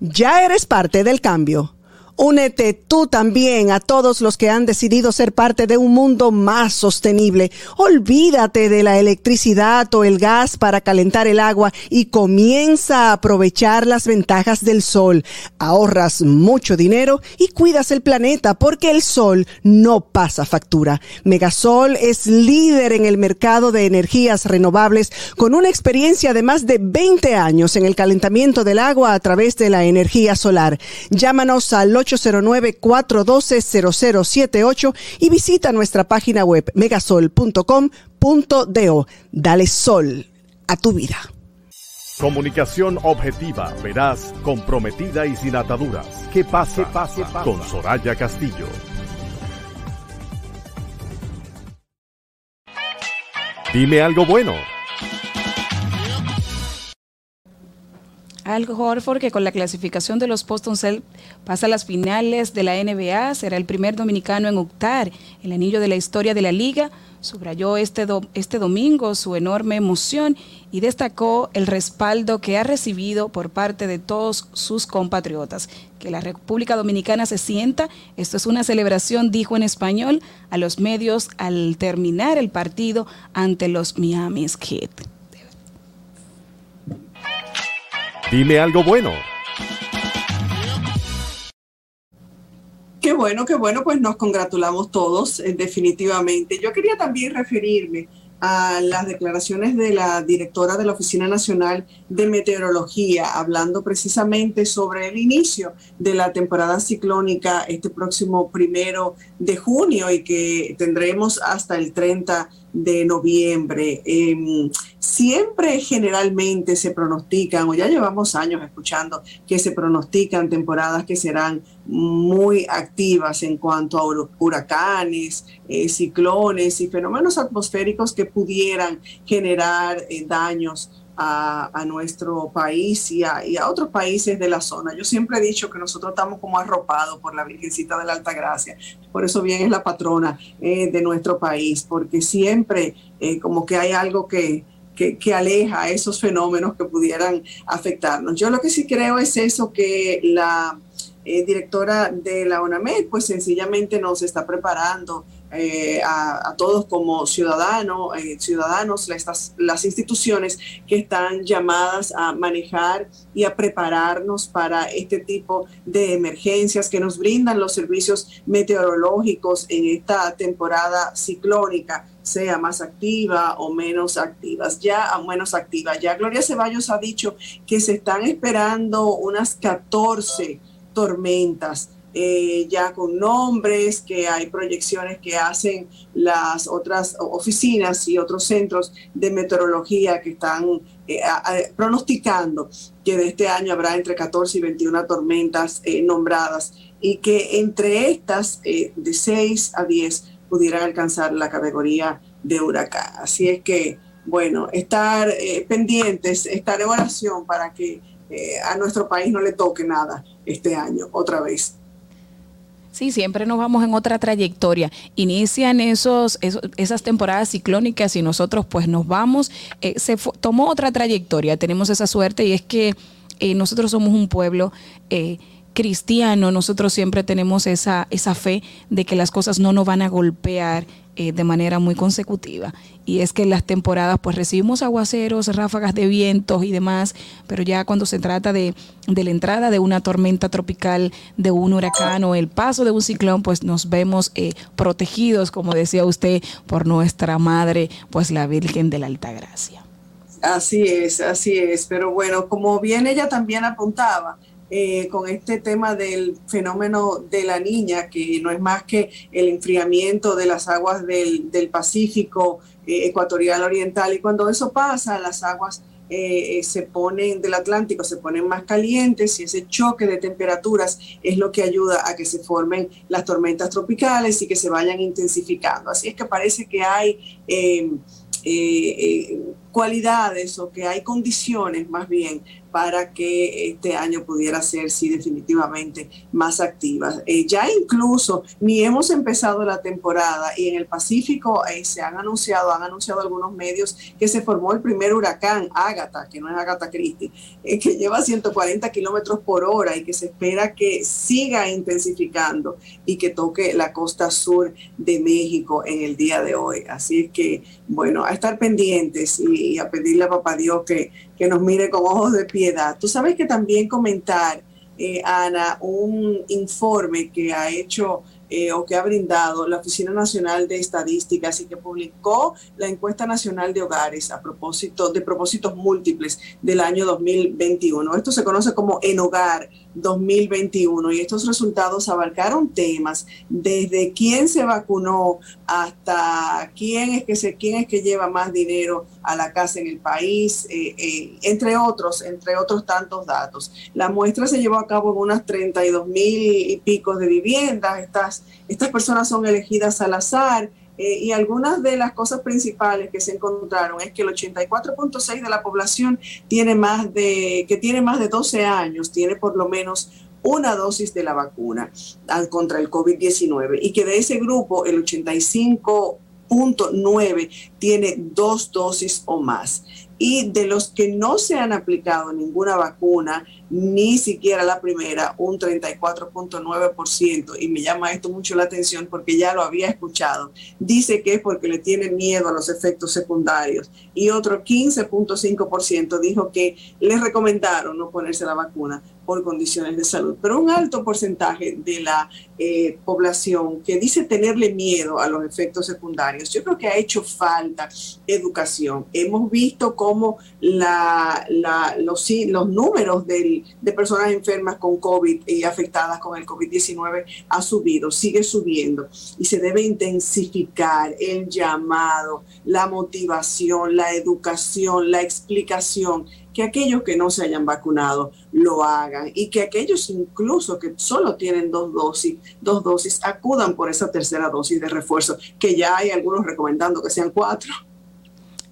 Ya eres parte del cambio. Únete tú también a todos los que han decidido ser parte de un mundo más sostenible. Olvídate de la electricidad o el gas para calentar el agua y comienza a aprovechar las ventajas del sol. Ahorras mucho dinero y cuidas el planeta porque el sol no pasa factura. Megasol es líder en el mercado de energías renovables con una experiencia de más de 20 años en el calentamiento del agua a través de la energía solar. Llámanos al 809-412-0078 y visita nuestra página web megasol.com.do. Dale sol a tu vida. Comunicación objetiva, veraz, comprometida y sin ataduras. ¿Qué pasa? pase, Con Soraya Castillo. Dime algo bueno. Al Horford, que con la clasificación de los Boston Celtics pasa a las finales de la NBA, será el primer dominicano en optar el anillo de la historia de la liga. Subrayó este, este domingo su enorme emoción y destacó el respaldo que ha recibido por parte de todos sus compatriotas. Que la República Dominicana se sienta, esto es una celebración, dijo en español a los medios al terminar el partido ante los Miami Heat. Dime algo bueno. Qué bueno, qué bueno, pues nos congratulamos todos, eh, definitivamente. Yo quería también referirme a las declaraciones de la directora de la Oficina Nacional de Meteorología, hablando precisamente sobre el inicio de la temporada ciclónica este próximo primero de junio y que tendremos hasta el 30 de noviembre. Em, siempre generalmente se pronostican, o ya llevamos años escuchando que se pronostican temporadas que serán muy activas en cuanto a hur- huracanes, eh, ciclones y fenómenos atmosféricos que pudieran generar eh, daños a, nuestro país y a, y a otros países de la zona. Yo siempre he dicho que nosotros estamos como arropados por la Virgencita de la Alta Gracia. Por eso bien es la patrona eh, de nuestro país, porque siempre eh, como que hay algo que, que, que aleja esos fenómenos que pudieran afectarnos. Yo lo que sí creo es eso, que la eh, directora de la ONAMED pues sencillamente nos está preparando eh, a, a todos como ciudadanos, eh, ciudadanos, las, instituciones que están llamadas a manejar y a prepararnos para este tipo de emergencias que nos brindan los servicios meteorológicos en esta temporada ciclónica sea más activa o menos activas, ya menos activa. Ya Gloria Ceballos ha dicho que se están esperando unas 14 tormentas eh, ya con nombres, que hay proyecciones que hacen las otras oficinas y otros centros de meteorología que están eh, pronosticando que de este año habrá entre 14 y 21 tormentas eh, nombradas y que entre estas de 6 a 10 pudieran alcanzar la categoría de huracán. Así es que, bueno, estar pendientes, estar en oración para que a nuestro país no le toque nada este año otra vez. Sí, siempre nos vamos en otra trayectoria. Inician esos, esos- esas temporadas ciclónicas y nosotros pues nos vamos. eh, se tomó otra trayectoria. Tenemos esa suerte y es que eh, nosotros somos un pueblo eh, cristiano. Nosotros siempre tenemos esa, esa fe de que las cosas no nos van a golpear eh, de manera muy consecutiva. Y es que en las temporadas pues recibimos aguaceros, ráfagas de vientos y demás, pero ya cuando se trata de, de la entrada de una tormenta tropical, de un huracán o el paso de un ciclón, pues nos vemos eh, protegidos, como decía usted, por nuestra madre, pues la Virgen de la Alta Gracia. Así es, así es. Pero bueno, como bien ella también apuntaba, eh, con este tema del fenómeno de la niña, que no es más que el enfriamiento de las aguas del, del Pacífico eh, ecuatorial oriental, y cuando eso pasa, las aguas eh, eh, se ponen del Atlántico, se ponen más calientes y ese choque de temperaturas es lo que ayuda a que se formen las tormentas tropicales y que se vayan intensificando. Así es que parece que hay... eh, cualidades o que hay condiciones más bien para que este año pudiera ser, sí, definitivamente más activa. Eh, ya incluso ni hemos empezado la temporada y en el Pacífico eh, se han anunciado, han anunciado algunos medios que se formó el primer huracán, Ágata, que no es Ágata Christie, eh, que lleva 140 kilómetros por hora y que se espera que siga intensificando y que toque la costa sur de México en el día de hoy. Así que, bueno, a estar pendientes y, y a pedirle a Papá Dios que, que nos mire con ojos de piedad. Tú sabes que también comentar, eh, Ana, un informe que ha hecho eh, o que ha brindado la Oficina Nacional de Estadísticas y que publicó la encuesta nacional de hogares a propósito de propósitos múltiples del año 2021. Esto se conoce como En Hogar 2021 y estos resultados abarcaron temas desde quién se vacunó hasta quién es que se quién es que lleva más dinero a la casa en el país, eh, eh, entre otros, entre otros tantos datos. La muestra se llevó a cabo en unas 32 mil y pico de viviendas. Estas, estas personas son elegidas al azar. eh, y algunas de las cosas principales que se encontraron es que el 84.6 de la población tiene más de, que tiene más de 12 años, tiene por lo menos una dosis de la vacuna ah, contra el COVID-19 y que de ese grupo el 85.9 tiene dos dosis o más. Y de los que no se han aplicado ninguna vacuna, ni siquiera la primera, un 34.9%, y me llama esto mucho la atención porque ya lo había escuchado, dice que es porque le tiene miedo a los efectos secundarios, y otro 15.5% dijo que les recomendaron no ponerse la vacuna por condiciones de salud, pero un alto porcentaje de la eh, población que dice tenerle miedo a los efectos secundarios, yo creo que ha hecho falta educación. Hemos visto cómo la, la, los, los números de personas enfermas con COVID y afectadas con el COVID-19 ha subido, sigue subiendo y se debe intensificar el llamado, la motivación, la educación, la explicación que aquellos que no se hayan vacunado lo hagan y que aquellos incluso que solo tienen dos dosis, dos dosis, acudan por esa tercera dosis de refuerzo, que ya hay algunos recomendando que sean cuatro.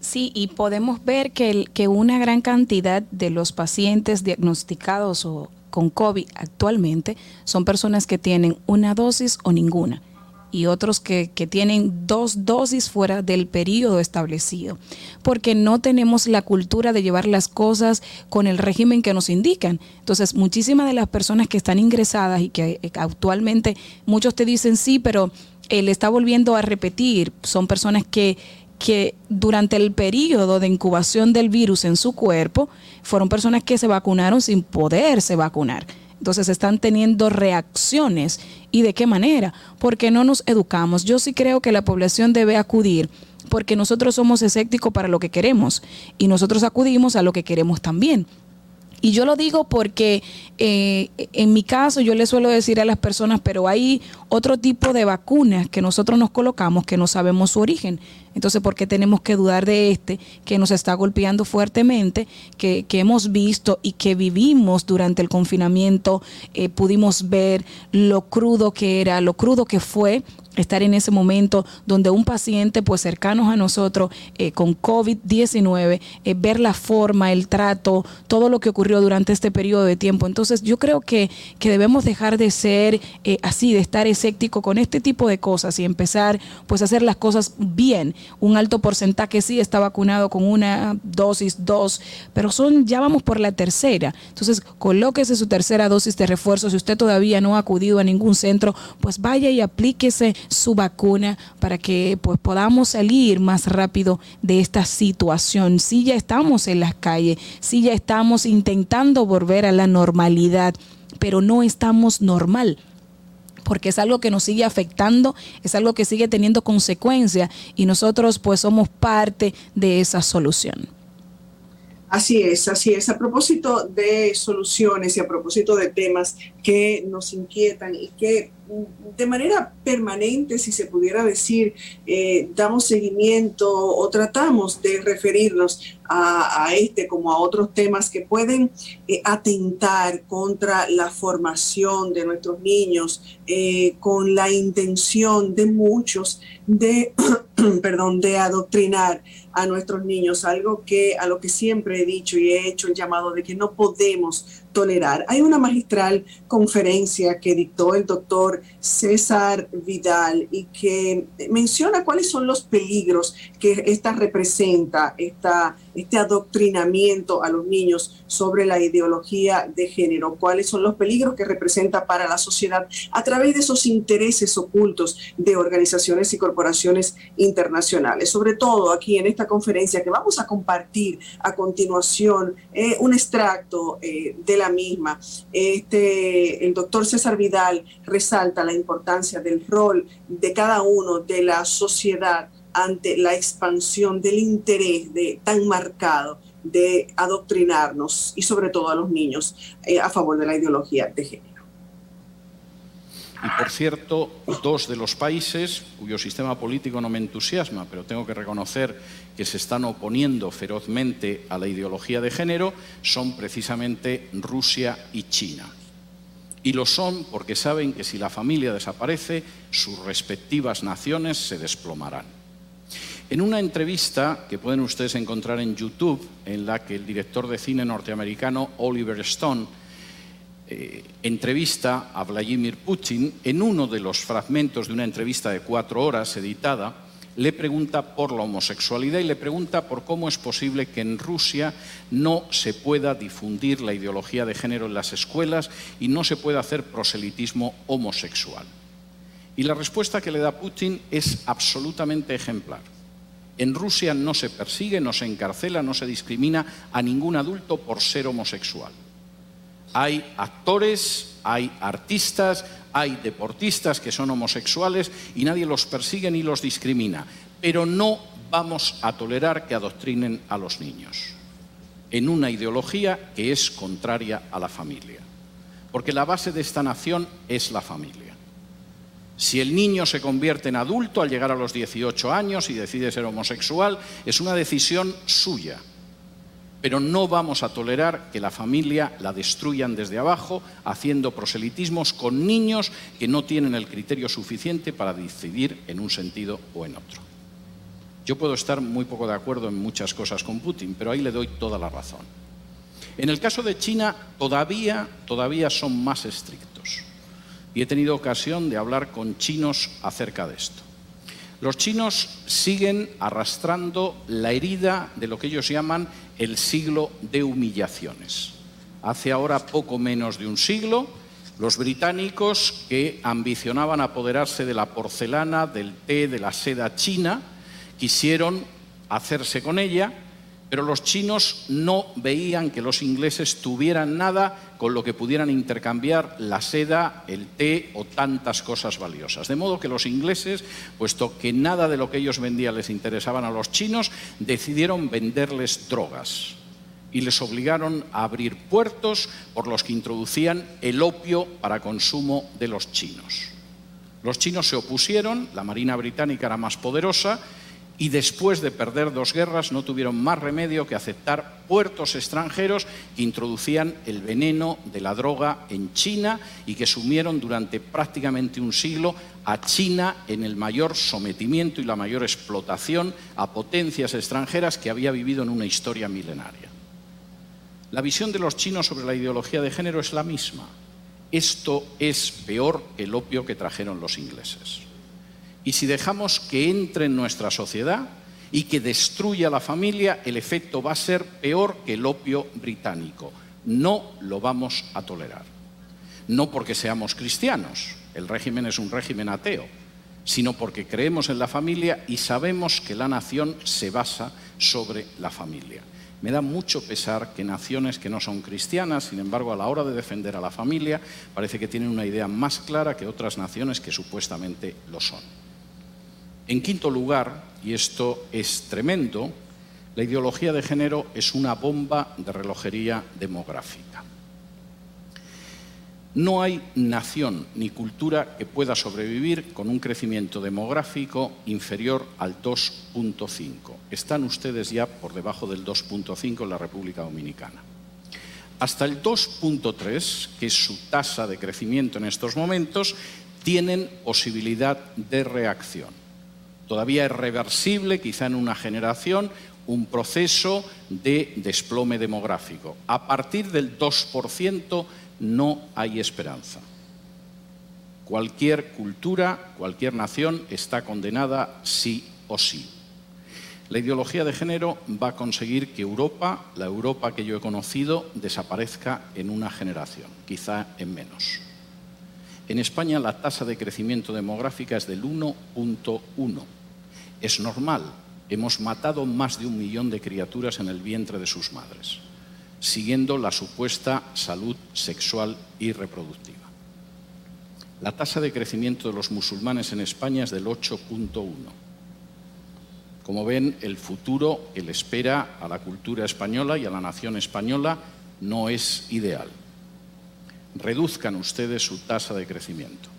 Sí, y podemos ver que, que una gran cantidad de los pacientes diagnosticados o con COVID actualmente son personas que tienen una dosis o ninguna y otros que, que tienen dos dosis fuera del periodo establecido, porque no tenemos la cultura de llevar las cosas con el régimen que nos indican. Entonces, muchísimas de las personas que están ingresadas y que eh, actualmente muchos te dicen sí, pero él está volviendo a repetir, son personas que que durante el periodo de incubación del virus en su cuerpo fueron personas que se vacunaron sin poderse vacunar. Entonces están teniendo reacciones. ¿Y de qué manera? Porque no nos educamos. Yo sí creo que la población debe acudir porque nosotros somos escépticos para lo que queremos y nosotros acudimos a lo que queremos también. Y yo lo digo porque eh, en mi caso yo le suelo decir a las personas, pero hay otro tipo de vacunas que nosotros nos colocamos que no sabemos su origen. Entonces, ¿por qué tenemos que dudar de este que nos está golpeando fuertemente, que, que hemos visto y que vivimos durante el confinamiento? eh, pudimos ver lo crudo que era, lo crudo que fue estar en ese momento donde un paciente pues cercanos a nosotros eh, con COVID-19, eh, ver la forma, el trato, todo lo que ocurrió durante este periodo de tiempo. Entonces yo creo que, que debemos dejar de ser eh, así, de estar escéptico con este tipo de cosas y empezar pues a hacer las cosas bien. Un alto porcentaje sí está vacunado con una dosis, dos, pero son, ya vamos por la tercera. Entonces colóquese su tercera dosis de refuerzo. Si usted todavía no ha acudido a ningún centro, pues vaya y aplíquese su vacuna para que pues podamos salir más rápido de esta situación. Si ya estamos en las calles, si ya estamos intentando volver a la normalidad, pero no estamos normal porque es algo que nos sigue afectando, es algo que sigue teniendo consecuencias y nosotros pues somos parte de esa solución. Así es, así es. A propósito de soluciones y a propósito de temas que nos inquietan y que mm, de manera permanente, si se pudiera decir, eh, damos seguimiento o tratamos de referirnos a, este como a otros temas que pueden eh, atentar contra la formación de nuestros niños eh, con la intención de muchos de, perdón, de adoctrinar a nuestros niños, algo que a lo que siempre he dicho y he hecho el llamado de que no podemos tolerar. Hay una magistral conferencia que dictó el doctor César Vidal y que menciona cuáles son los peligros que esta representa, esta, este adoctrinamiento a los niños sobre la ideología de género, cuáles son los peligros que representa para la sociedad a través de esos intereses ocultos de organizaciones y corporaciones internacionales. Sobre todo aquí en esta conferencia que vamos a compartir a continuación eh, un extracto eh, de la misma. Este, el doctor César Vidal resalta la importancia del rol de cada uno de la sociedad ante la expansión del interés de, tan marcado de adoctrinarnos y sobre todo a los niños eh, a favor de la ideología de género. Y por cierto, dos de los países cuyo sistema político no me entusiasma, pero tengo que reconocer que se están oponiendo ferozmente a la ideología de género, son precisamente Rusia y China. Y lo son porque saben que si la familia desaparece, sus respectivas naciones se desplomarán. En una entrevista que pueden ustedes encontrar en YouTube, en la que el director de cine norteamericano Oliver Stone eh, entrevista a Vladimir Putin, en uno de los fragmentos de una entrevista de cuatro horas editada, le pregunta por la homosexualidad y le pregunta por cómo es posible que en Rusia no se pueda difundir la ideología de género en las escuelas y no se pueda hacer proselitismo homosexual. Y la respuesta que le da Putin es absolutamente ejemplar. En Rusia no se persigue, no se encarcela, no se discrimina a ningún adulto por ser homosexual. Hay actores, hay artistas, hay deportistas que son homosexuales y nadie los persigue ni los discrimina. Pero no vamos a tolerar que adoctrinen a los niños en una ideología que es contraria a la familia. Porque la base de esta nación es la familia. Si el niño se convierte en adulto al llegar a los 18 años y decide ser homosexual, es una decisión suya. Pero no vamos a tolerar que la familia la destruyan desde abajo haciendo proselitismos con niños que no tienen el criterio suficiente para decidir en un sentido o en otro. Yo puedo estar muy poco de acuerdo en muchas cosas con Putin, pero ahí le doy toda la razón. En el caso de China todavía, todavía son más estrictos. Y he tenido ocasión de hablar con chinos acerca de esto. Los chinos siguen arrastrando la herida de lo que ellos llaman el siglo de humillaciones. Hace ahora poco menos de un siglo, los británicos que ambicionaban apoderarse de la porcelana, del té, de la seda china, quisieron hacerse con ella, pero los chinos no veían que los ingleses tuvieran nada con lo que pudieran intercambiar la seda, el té o tantas cosas valiosas. De modo que los ingleses, puesto que nada de lo que ellos vendían les interesaban a los chinos, decidieron venderles drogas y les obligaron a abrir puertos por los que introducían el opio para consumo de los chinos. Los chinos se opusieron, la Marina británica era más poderosa y después de perder dos guerras no tuvieron más remedio que aceptar puertos extranjeros que introducían el veneno de la droga en China y que sumieron durante prácticamente un siglo a China en el mayor sometimiento y la mayor explotación a potencias extranjeras que había vivido en una historia milenaria. La visión de los chinos sobre la ideología de género es la misma. Esto es peor que el opio que trajeron los ingleses. Y si dejamos que entre en nuestra sociedad y que destruya la familia, el efecto va a ser peor que el opio británico. No lo vamos a tolerar. No porque seamos cristianos, el régimen es un régimen ateo, sino porque creemos en la familia y sabemos que la nación se basa sobre la familia. Me da mucho pesar que naciones que no son cristianas, sin embargo, a la hora de defender a la familia, parece que tienen una idea más clara que otras naciones que supuestamente lo son. En quinto lugar, y esto es tremendo, la ideología de género es una bomba de relojería demográfica. No hay nación ni cultura que pueda sobrevivir con un crecimiento demográfico inferior al 2.5. Están ustedes ya por debajo del 2.5 en la República Dominicana. Hasta el 2.3, que es su tasa de crecimiento en estos momentos, tienen posibilidad de reacción Todavía es reversible, quizá en una generación, un proceso de desplome demográfico. A partir del 2% no hay esperanza. Cualquier cultura, cualquier nación está condenada sí o sí. La ideología de género va a conseguir que Europa, la Europa que yo he conocido, desaparezca en una generación, quizá en menos. En España la tasa de crecimiento demográfica es del 1.1 es normal. Hemos matado más de un millón de criaturas en el vientre de sus madres, siguiendo la supuesta salud sexual y reproductiva. La tasa de crecimiento de los musulmanes en España es del 8.1. Como ven, el futuro que le espera a la cultura española y a la nación española no es ideal. Reduzcan ustedes su tasa de crecimiento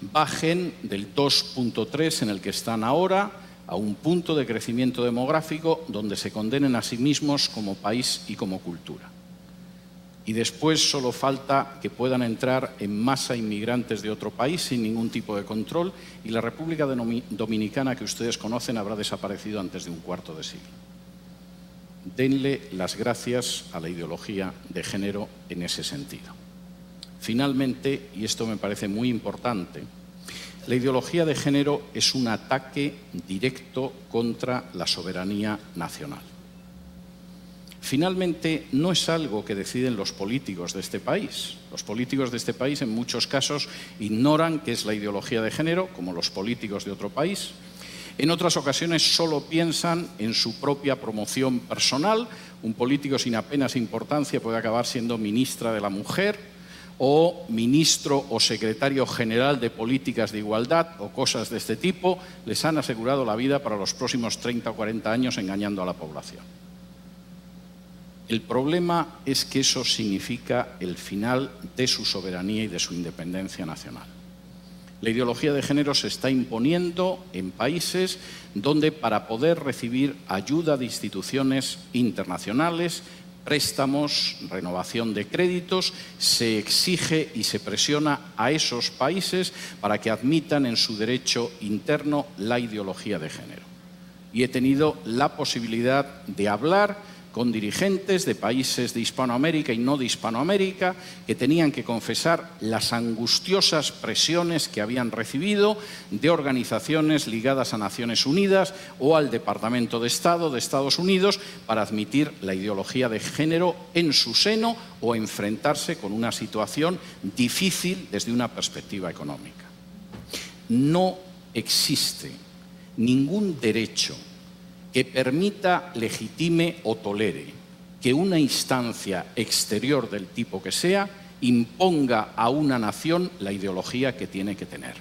bajen del 2.3 en el que están ahora a un punto de crecimiento demográfico donde se condenen a sí mismos como país y como cultura. Y después solo falta que puedan entrar en masa inmigrantes de otro país sin ningún tipo de control y la República Dominicana que ustedes conocen habrá desaparecido antes de un cuarto de siglo. Denle las gracias a la ideología de género en ese sentido. Finalmente, y esto me parece muy importante, la ideología de género es un ataque directo contra la soberanía nacional. Finalmente, no es algo que deciden los políticos de este país. Los políticos de este país en muchos casos ignoran qué es la ideología de género, como los políticos de otro país. En otras ocasiones solo piensan en su propia promoción personal. Un político sin apenas importancia puede acabar siendo ministra de la mujer o ministro o secretario general de políticas de igualdad o cosas de este tipo, les han asegurado la vida para los próximos 30 o 40 años engañando a la población. El problema es que eso significa el final de su soberanía y de su independencia nacional. La ideología de género se está imponiendo en países donde para poder recibir ayuda de instituciones internacionales préstamos, renovación de créditos, se exige y se presiona a esos países para que admitan en su derecho interno la ideología de género. y he tenido la posibilidad de hablar con dirigentes de países de Hispanoamérica y no de Hispanoamérica que tenían que confesar las angustiosas presiones que habían recibido de organizaciones ligadas a Naciones Unidas o al Departamento de Estado de Estados Unidos para admitir la ideología de género en su seno o enfrentarse con una situación difícil desde una perspectiva económica. No existe ningún derecho que permita, legitime o tolere que una instancia exterior del tipo que sea imponga a una nación la ideología que tiene que tener.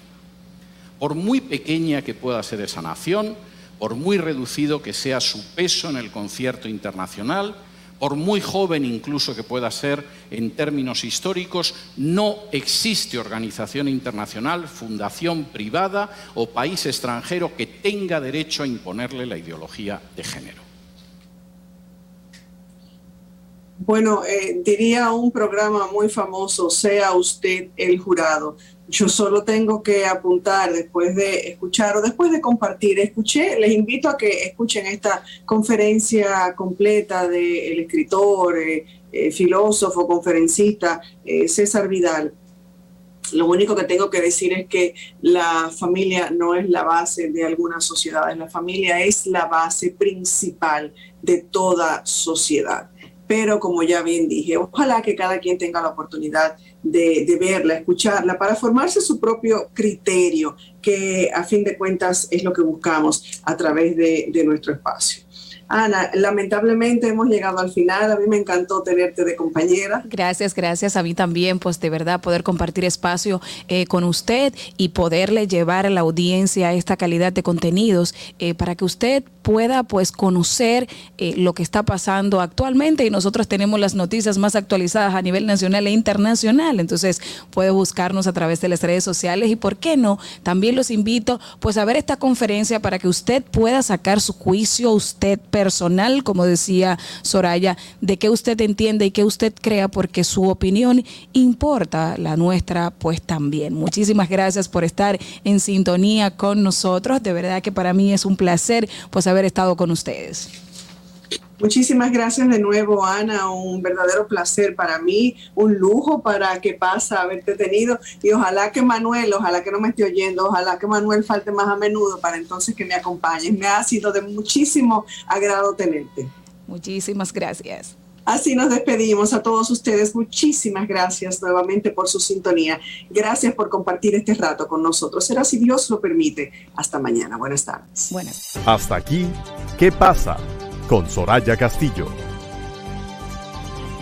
Por muy pequeña que pueda ser esa nación, por muy reducido que sea su peso en el concierto internacional, por muy joven incluso que pueda ser en términos históricos, no existe organización internacional, fundación privada o país extranjero que tenga derecho a imponerle la ideología de género. Bueno, eh, diría un programa muy famoso, sea usted el jurado. Yo solo tengo que apuntar después de escuchar o después de compartir. Escuché, les invito a que escuchen esta conferencia completa del escritor, eh, eh, filósofo, conferencista César Vidal. Lo único que tengo que decir es que la familia no es la base de algunas sociedades, la familia es la base principal de toda sociedad pero como ya bien dije, ojalá que cada quien tenga la oportunidad de, verla, escucharla, para formarse su propio criterio, que a fin de cuentas es lo que buscamos a través de nuestro espacio. Ana, lamentablemente hemos llegado al final. A mí me encantó tenerte de compañera. Gracias, gracias. A mí también, pues de verdad, poder compartir espacio eh, con usted y poderle llevar a la audiencia esta calidad de contenidos eh, para que usted pueda pues conocer eh, lo que está pasando actualmente y nosotros tenemos las noticias más actualizadas a nivel nacional e internacional. Entonces puede buscarnos a través de las redes sociales y por qué no, también los invito pues a ver esta conferencia para que usted pueda sacar su juicio usted personal, como decía Soraya, de qué usted entiende y qué usted crea, porque su opinión importa, la nuestra pues también. Muchísimas gracias por estar en sintonía con nosotros. De verdad que para mí es un placer pues haber estado con ustedes. Muchísimas gracias de nuevo, Ana. Un verdadero placer para mí, un lujo para que pasa haberte tenido. Y ojalá que Manuel, ojalá que no me esté oyendo, ojalá que Manuel falte más a menudo para entonces que me acompañes. Me ha sido de muchísimo agrado tenerte. Muchísimas gracias. Así nos despedimos a todos ustedes. Muchísimas gracias nuevamente por su sintonía. Gracias por compartir este rato con nosotros. Será si Dios lo permite. Hasta mañana. Buenas tardes. Buenas. Hasta aquí, ¿qué pasa? Con Soraya Castillo.